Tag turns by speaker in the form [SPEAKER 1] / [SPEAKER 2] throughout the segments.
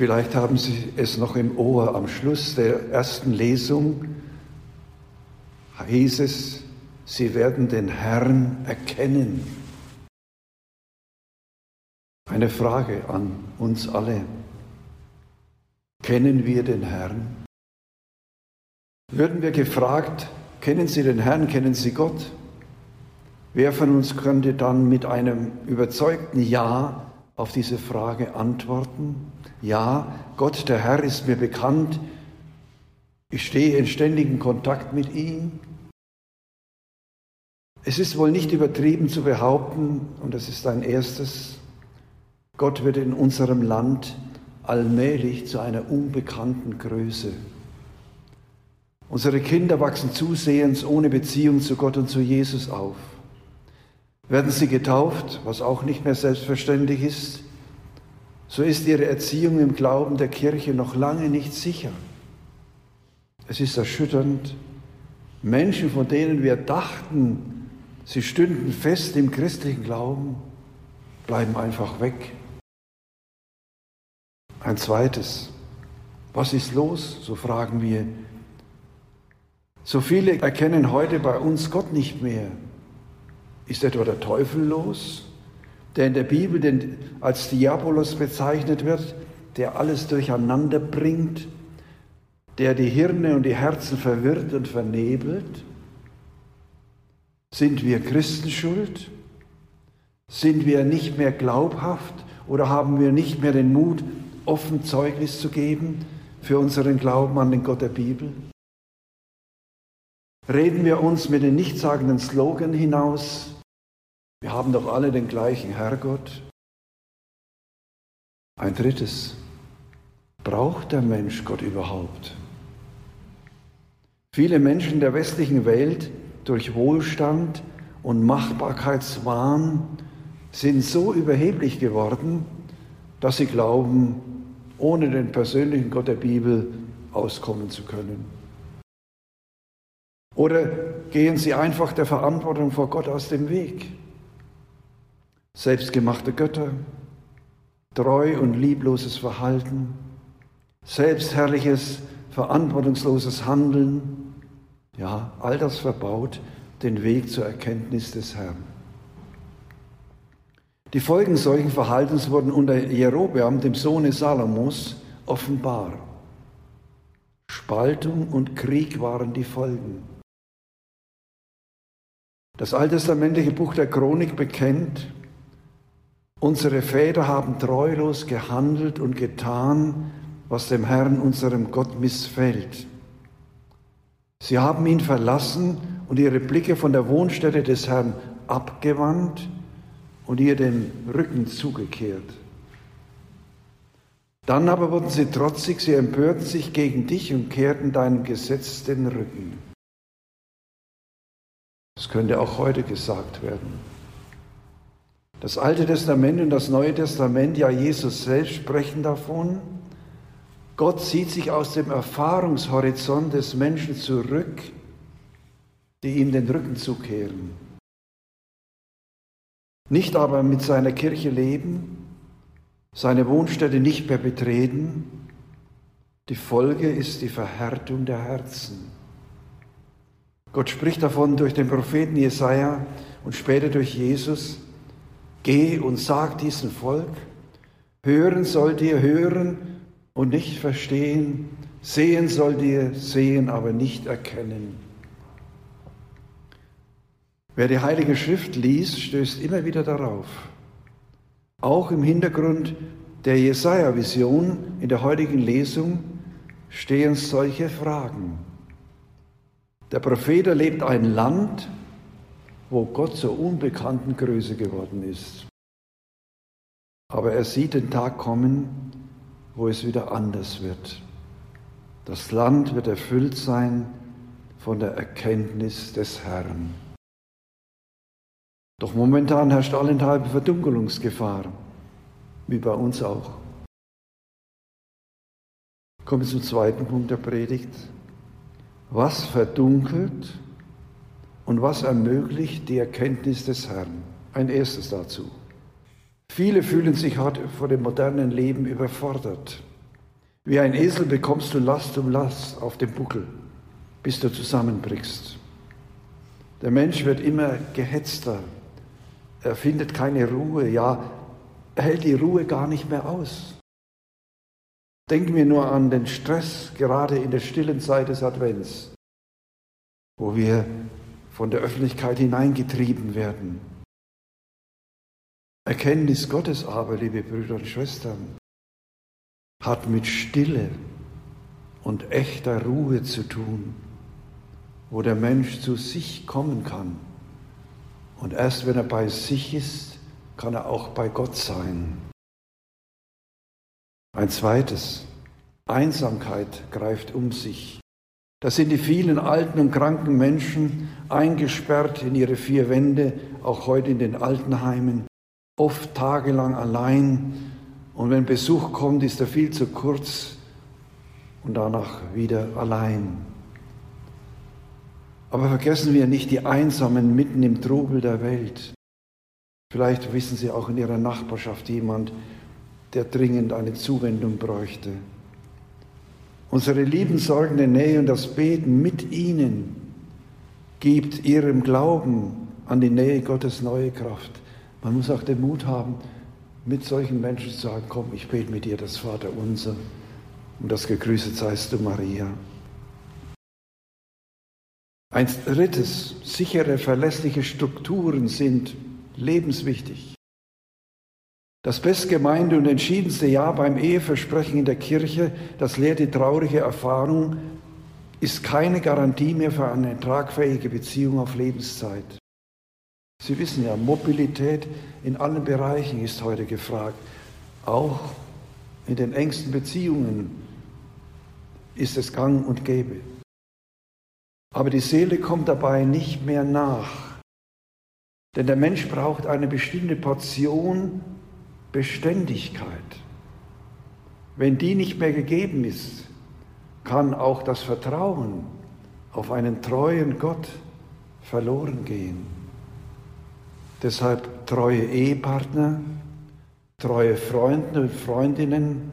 [SPEAKER 1] Vielleicht haben Sie es noch im Ohr. Am Schluss der ersten Lesung hieß es, Sie werden den Herrn erkennen. Eine Frage an uns alle. Kennen wir den Herrn? Würden wir gefragt, kennen Sie den Herrn, kennen Sie Gott? Wer von uns könnte dann mit einem überzeugten Ja auf diese Frage antworten? Ja, Gott, der Herr, ist mir bekannt. Ich stehe in ständigem Kontakt mit ihm. Es ist wohl nicht übertrieben zu behaupten, und das ist ein erstes, Gott wird in unserem Land allmählich zu einer unbekannten Größe. Unsere Kinder wachsen zusehends ohne Beziehung zu Gott und zu Jesus auf. Werden sie getauft, was auch nicht mehr selbstverständlich ist, so ist ihre Erziehung im Glauben der Kirche noch lange nicht sicher. Es ist erschütternd, Menschen, von denen wir dachten, sie stünden fest im christlichen Glauben, bleiben einfach weg. Ein zweites, was ist los? So fragen wir. So viele erkennen heute bei uns Gott nicht mehr. Ist etwa der Teufel los, der in der Bibel als Diabolos bezeichnet wird, der alles durcheinander bringt, der die Hirne und die Herzen verwirrt und vernebelt? Sind wir Christen schuld? Sind wir nicht mehr glaubhaft oder haben wir nicht mehr den Mut, offen Zeugnis zu geben für unseren Glauben an den Gott der Bibel? Reden wir uns mit den nichtssagenden Slogan hinaus, wir haben doch alle den gleichen Herrgott. Ein drittes, braucht der Mensch Gott überhaupt? Viele Menschen der westlichen Welt durch Wohlstand und Machbarkeitswahn sind so überheblich geworden, dass sie glauben, ohne den persönlichen Gott der Bibel auskommen zu können. Oder gehen sie einfach der Verantwortung vor Gott aus dem Weg? Selbstgemachte Götter, treu und liebloses Verhalten, selbstherrliches, verantwortungsloses Handeln, ja, all das verbaut den Weg zur Erkenntnis des Herrn. Die Folgen solchen Verhaltens wurden unter Jerobeam, dem Sohne Salomos, offenbar. Spaltung und Krieg waren die Folgen. Das alttestamentliche Buch der Chronik bekennt, Unsere Väter haben treulos gehandelt und getan, was dem Herrn, unserem Gott, missfällt. Sie haben ihn verlassen und ihre Blicke von der Wohnstätte des Herrn abgewandt und ihr den Rücken zugekehrt. Dann aber wurden sie trotzig, sie empörten sich gegen dich und kehrten deinem Gesetz den Rücken. Das könnte auch heute gesagt werden. Das Alte Testament und das Neue Testament, ja Jesus selbst sprechen davon. Gott zieht sich aus dem Erfahrungshorizont des Menschen zurück, die ihm den Rücken zukehren. Nicht aber mit seiner Kirche leben, seine Wohnstätte nicht mehr betreten. Die Folge ist die Verhärtung der Herzen. Gott spricht davon durch den Propheten Jesaja und später durch Jesus. Geh und sag diesem Volk, hören sollt ihr hören und nicht verstehen, sehen sollt ihr sehen, aber nicht erkennen. Wer die Heilige Schrift liest, stößt immer wieder darauf. Auch im Hintergrund der Jesaja-Vision in der heutigen Lesung stehen solche Fragen. Der Prophet erlebt ein Land, wo Gott zur unbekannten Größe geworden ist. Aber er sieht den Tag kommen, wo es wieder anders wird. Das Land wird erfüllt sein von der Erkenntnis des Herrn. Doch momentan herrscht allenthalben Verdunkelungsgefahr, wie bei uns auch. Kommen wir zum zweiten Punkt der Predigt. Was verdunkelt und was ermöglicht die Erkenntnis des Herrn? Ein erstes dazu. Viele fühlen sich heute vor dem modernen Leben überfordert. Wie ein Esel bekommst du Last um Last auf dem Buckel, bis du zusammenbrichst. Der Mensch wird immer gehetzter. Er findet keine Ruhe, ja, er hält die Ruhe gar nicht mehr aus. Denken wir nur an den Stress, gerade in der stillen Zeit des Advents, wo wir von der Öffentlichkeit hineingetrieben werden. Erkenntnis Gottes aber, liebe Brüder und Schwestern, hat mit Stille und echter Ruhe zu tun, wo der Mensch zu sich kommen kann. Und erst wenn er bei sich ist, kann er auch bei Gott sein. Ein zweites, Einsamkeit greift um sich. Das sind die vielen alten und kranken Menschen, eingesperrt in ihre vier Wände, auch heute in den Altenheimen, oft tagelang allein. Und wenn Besuch kommt, ist er viel zu kurz und danach wieder allein. Aber vergessen wir nicht die Einsamen mitten im Trubel der Welt. Vielleicht wissen Sie auch in Ihrer Nachbarschaft jemand, der dringend eine Zuwendung bräuchte. Unsere liebensorgende Nähe und das Beten mit ihnen gibt ihrem Glauben an die Nähe Gottes neue Kraft. Man muss auch den Mut haben, mit solchen Menschen zu sagen, komm, ich bete mit dir das Vaterunser und das gegrüßet seist du Maria. Ein drittes, sichere, verlässliche Strukturen sind lebenswichtig. Das bestgemeinte und entschiedenste Ja beim Eheversprechen in der Kirche, das lehrt die traurige Erfahrung, ist keine Garantie mehr für eine tragfähige Beziehung auf Lebenszeit. Sie wissen ja, Mobilität in allen Bereichen ist heute gefragt. Auch in den engsten Beziehungen ist es gang und gäbe. Aber die Seele kommt dabei nicht mehr nach. Denn der Mensch braucht eine bestimmte Portion Beständigkeit. Wenn die nicht mehr gegeben ist, kann auch das Vertrauen auf einen treuen Gott verloren gehen. Deshalb treue Ehepartner, treue Freunde und Freundinnen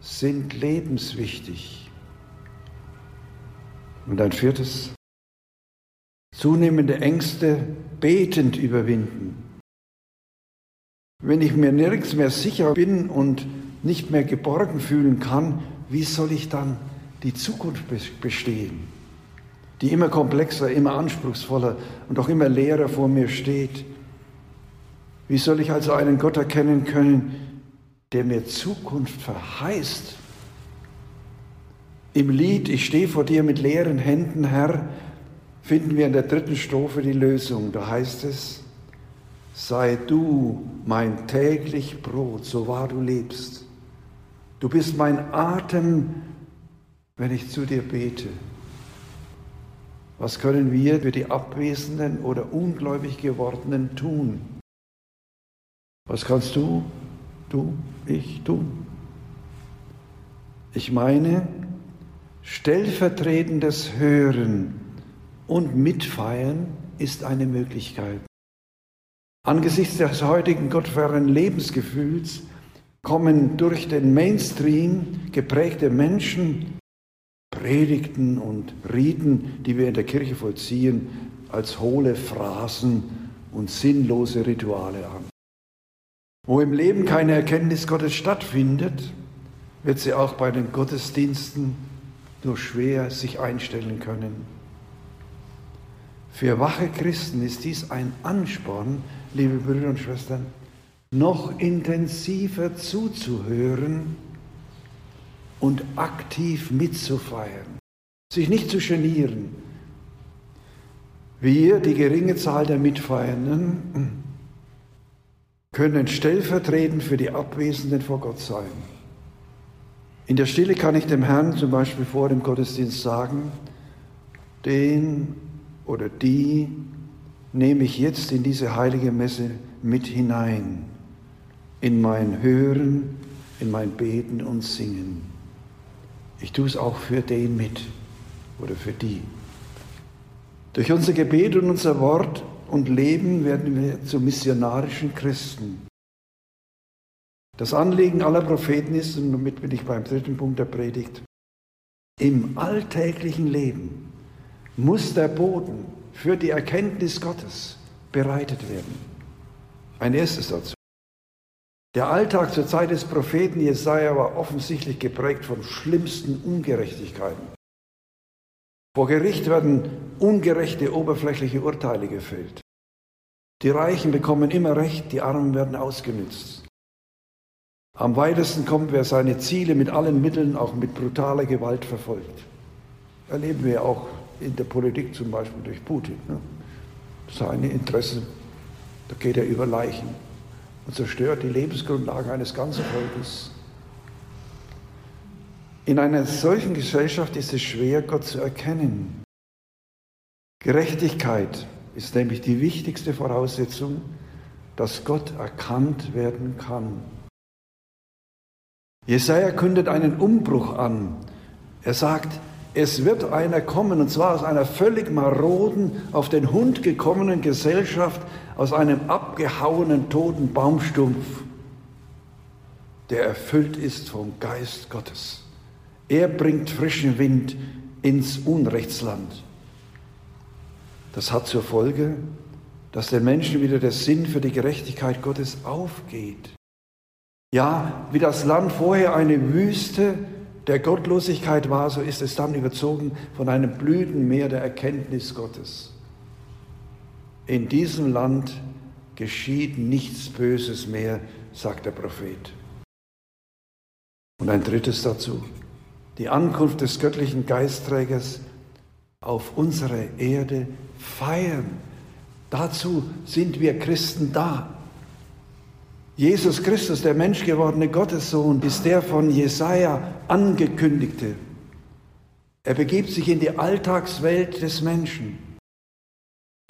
[SPEAKER 1] sind lebenswichtig. Und ein viertes, zunehmende Ängste betend überwinden. Wenn ich mir nirgends mehr sicher bin und nicht mehr geborgen fühlen kann, wie soll ich dann die Zukunft bestehen, die immer komplexer, immer anspruchsvoller und auch immer leerer vor mir steht? Wie soll ich also einen Gott erkennen können, der mir Zukunft verheißt? Im Lied Ich stehe vor dir mit leeren Händen, Herr, finden wir in der dritten Strophe die Lösung. Da heißt es, sei du mein täglich Brot, so wahr du lebst. Du bist mein Atem, wenn ich zu dir bete. Was können wir für die Abwesenden oder ungläubig gewordenen tun? Was kannst du, du, ich tun? Ich meine, stellvertretendes Hören und Mitfeiern ist eine Möglichkeit. Angesichts des heutigen gottfernen Lebensgefühls kommen durch den Mainstream geprägte Menschen Predigten und Riten, die wir in der Kirche vollziehen, als hohle Phrasen und sinnlose Rituale an. Wo im Leben keine Erkenntnis Gottes stattfindet, wird sie auch bei den Gottesdiensten nur schwer sich einstellen können. Für wache Christen ist dies ein Ansporn, liebe Brüder und Schwestern, noch intensiver zuzuhören und aktiv mitzufeiern, sich nicht zu genieren. Wir, die geringe Zahl der Mitfeiernden, können stellvertretend für die Abwesenden vor Gott sein. In der Stille kann ich dem Herrn zum Beispiel vor dem Gottesdienst sagen, den oder die nehme ich jetzt in diese heilige Messe mit hinein, in mein Hören, in mein Beten und Singen. Ich tue es auch für den mit oder für die. Durch unser Gebet und unser Wort und Leben werden wir zu missionarischen Christen. Das Anliegen aller Propheten ist, und damit bin ich beim dritten Punkt der Predigt, im alltäglichen Leben muss der Boden für die Erkenntnis Gottes bereitet werden. Ein erstes dazu. Der Alltag zur Zeit des Propheten Jesaja war offensichtlich geprägt von schlimmsten Ungerechtigkeiten. Vor Gericht werden ungerechte oberflächliche Urteile gefällt. Die Reichen bekommen immer Recht, die Armen werden ausgenützt. Am weitesten kommt, wer seine Ziele mit allen Mitteln, auch mit brutaler Gewalt verfolgt. Erleben wir auch in der Politik zum Beispiel durch Putin. Ne? Seine Interessen, da geht er über Leichen und zerstört die Lebensgrundlagen eines ganzen Volkes. In einer solchen Gesellschaft ist es schwer, Gott zu erkennen. Gerechtigkeit ist nämlich die wichtigste Voraussetzung, dass Gott erkannt werden kann. Jesaja kündet einen Umbruch an. Er sagt, es wird einer kommen, und zwar aus einer völlig maroden, auf den Hund gekommenen Gesellschaft, aus einem abgehauenen, toten Baumstumpf, der erfüllt ist vom Geist Gottes. Er bringt frischen Wind ins Unrechtsland. Das hat zur Folge, dass den Menschen wieder der Sinn für die Gerechtigkeit Gottes aufgeht. Ja, wie das Land vorher eine Wüste der Gottlosigkeit war, so ist es dann überzogen von einem Blütenmeer der Erkenntnis Gottes. In diesem Land geschieht nichts Böses mehr, sagt der Prophet. Und ein drittes dazu, die Ankunft des göttlichen Geistträgers auf unsere Erde feiern. Dazu sind wir Christen da. Jesus Christus, der menschgewordene Gottessohn, ist der von Jesaja angekündigte. Er begibt sich in die Alltagswelt des Menschen.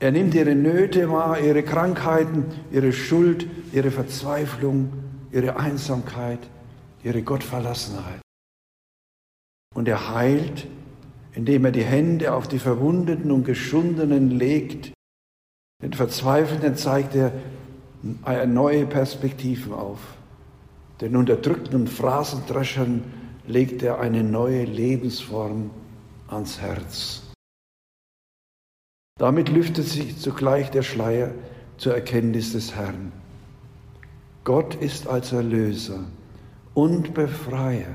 [SPEAKER 1] Er nimmt ihre Nöte wahr, ihre Krankheiten, ihre Schuld, ihre Verzweiflung, ihre Einsamkeit, ihre Gottverlassenheit. Und er heilt, indem er die Hände auf die Verwundeten und Geschundenen legt. Den Verzweifelnden zeigt er, neue Perspektiven auf. Den Unterdrückten Phrasendreschern legt er eine neue Lebensform ans Herz. Damit lüftet sich zugleich der Schleier zur Erkenntnis des Herrn. Gott ist als Erlöser und Befreier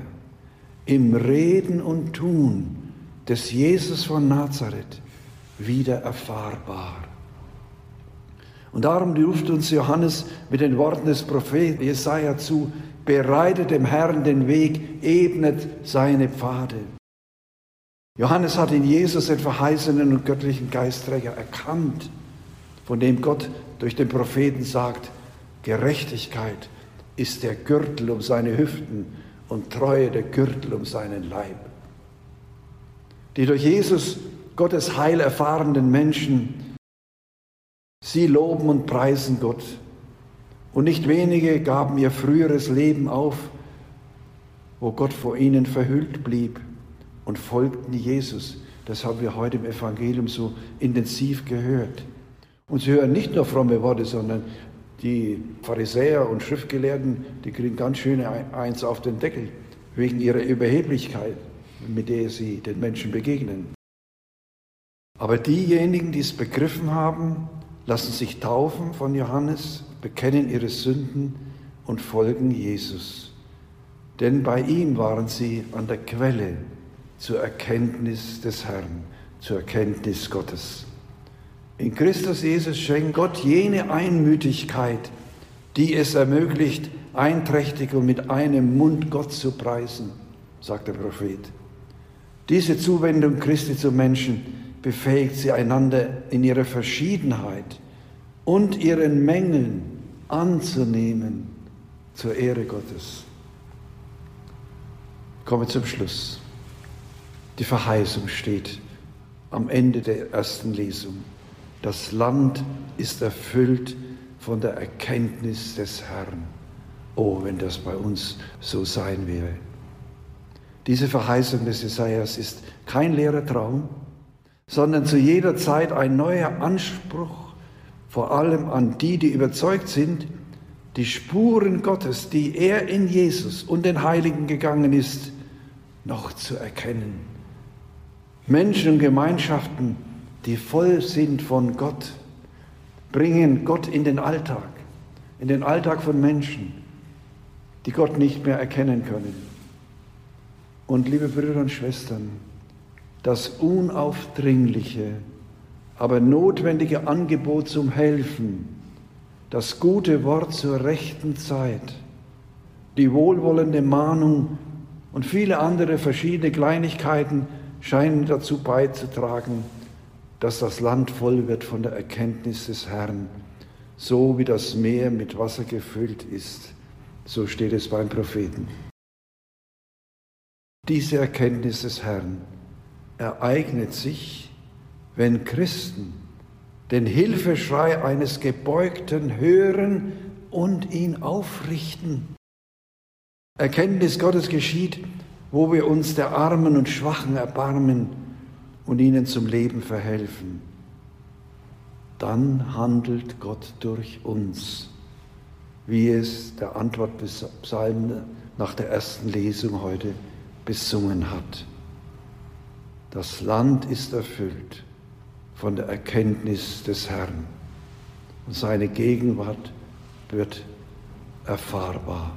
[SPEAKER 1] im Reden und Tun des Jesus von Nazareth wieder erfahrbar. Und darum ruft uns Johannes mit den Worten des Propheten Jesaja zu: Bereitet dem Herrn den Weg, ebnet seine Pfade. Johannes hat in Jesus den verheißenen und göttlichen Geistträger erkannt, von dem Gott durch den Propheten sagt: Gerechtigkeit ist der Gürtel um seine Hüften und Treue der Gürtel um seinen Leib. Die durch Jesus Gottes Heil erfahrenen Menschen Sie loben und preisen Gott. Und nicht wenige gaben ihr früheres Leben auf, wo Gott vor ihnen verhüllt blieb und folgten Jesus. Das haben wir heute im Evangelium so intensiv gehört. Und sie hören nicht nur fromme Worte, sondern die Pharisäer und Schriftgelehrten, die kriegen ganz schön eins auf den Deckel wegen ihrer Überheblichkeit, mit der sie den Menschen begegnen. Aber diejenigen, die es begriffen haben, lassen sich taufen von Johannes, bekennen ihre Sünden und folgen Jesus. Denn bei ihm waren sie an der Quelle zur Erkenntnis des Herrn, zur Erkenntnis Gottes. In Christus Jesus schenkt Gott jene Einmütigkeit, die es ermöglicht, einträchtig und mit einem Mund Gott zu preisen, sagt der Prophet. Diese Zuwendung Christi zum Menschen befähigt sie einander in ihrer Verschiedenheit und ihren Mängeln anzunehmen zur Ehre Gottes. Komme zum Schluss. Die Verheißung steht am Ende der ersten Lesung. Das Land ist erfüllt von der Erkenntnis des Herrn. Oh, wenn das bei uns so sein wäre. Diese Verheißung des Jesajas ist kein leerer Traum, sondern zu jeder Zeit ein neuer Anspruch, vor allem an die, die überzeugt sind, die Spuren Gottes, die er in Jesus und den Heiligen gegangen ist, noch zu erkennen. Menschen und Gemeinschaften, die voll sind von Gott, bringen Gott in den Alltag, in den Alltag von Menschen, die Gott nicht mehr erkennen können. Und liebe Brüder und Schwestern, das unaufdringliche, aber notwendige Angebot zum Helfen, das gute Wort zur rechten Zeit, die wohlwollende Mahnung und viele andere verschiedene Kleinigkeiten scheinen dazu beizutragen, dass das Land voll wird von der Erkenntnis des Herrn, so wie das Meer mit Wasser gefüllt ist. So steht es beim Propheten. Diese Erkenntnis des Herrn ereignet sich, wenn Christen den Hilfeschrei eines Gebeugten hören und ihn aufrichten. Erkenntnis Gottes geschieht, wo wir uns der Armen und Schwachen erbarmen und ihnen zum Leben verhelfen. Dann handelt Gott durch uns, wie es der Antwortpsalm nach der ersten Lesung heute besungen hat. Das Land ist erfüllt von der Erkenntnis des Herrn und seine Gegenwart wird erfahrbar.